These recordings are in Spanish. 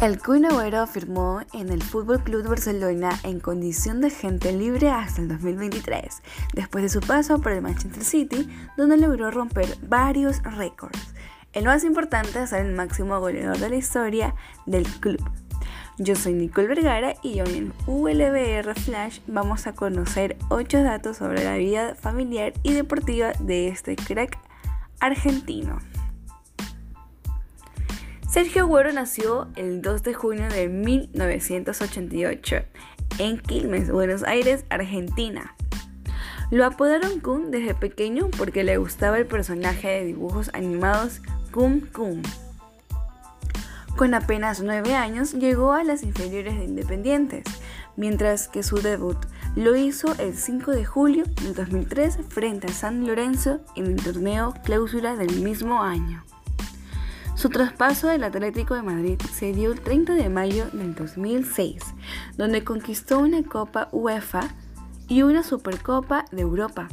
El Kun Agüero firmó en el Fútbol Club Barcelona en condición de agente libre hasta el 2023, después de su paso por el Manchester City, donde logró romper varios récords. El más importante es ser el máximo goleador de la historia del club. Yo soy Nicole Vergara y hoy en ULBR Flash vamos a conocer 8 datos sobre la vida familiar y deportiva de este crack argentino. Sergio Agüero nació el 2 de junio de 1988 en Quilmes, Buenos Aires, Argentina. Lo apodaron Kun desde pequeño porque le gustaba el personaje de dibujos animados Kun Kun. Con apenas 9 años llegó a las inferiores de Independientes, mientras que su debut lo hizo el 5 de julio del 2003 frente a San Lorenzo en el torneo clausura del mismo año. Su traspaso del Atlético de Madrid se dio el 30 de mayo del 2006, donde conquistó una Copa UEFA y una Supercopa de Europa.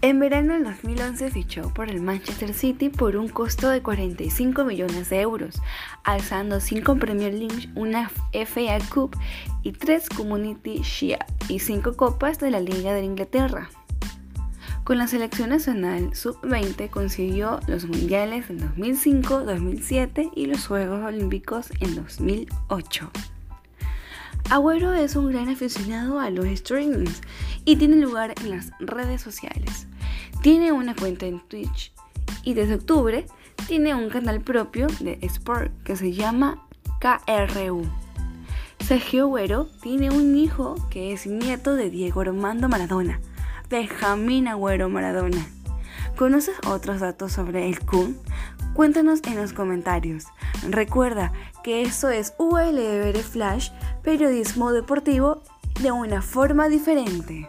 En verano del 2011 fichó por el Manchester City por un costo de 45 millones de euros, alzando 5 Premier League, una FA Cup y 3 Community Shield y 5 copas de la Liga de Inglaterra. Con la selección nacional sub-20 consiguió los mundiales en 2005, 2007 y los Juegos Olímpicos en 2008. Agüero es un gran aficionado a los streamings y tiene lugar en las redes sociales. Tiene una cuenta en Twitch y desde octubre tiene un canal propio de Sport que se llama KRU. Sergio Agüero tiene un hijo que es nieto de Diego Armando Maradona, Benjamín Agüero Maradona. ¿Conoces otros datos sobre el Kun? Cuéntanos en los comentarios. Recuerda que esto es ULR Flash, periodismo deportivo de una forma diferente.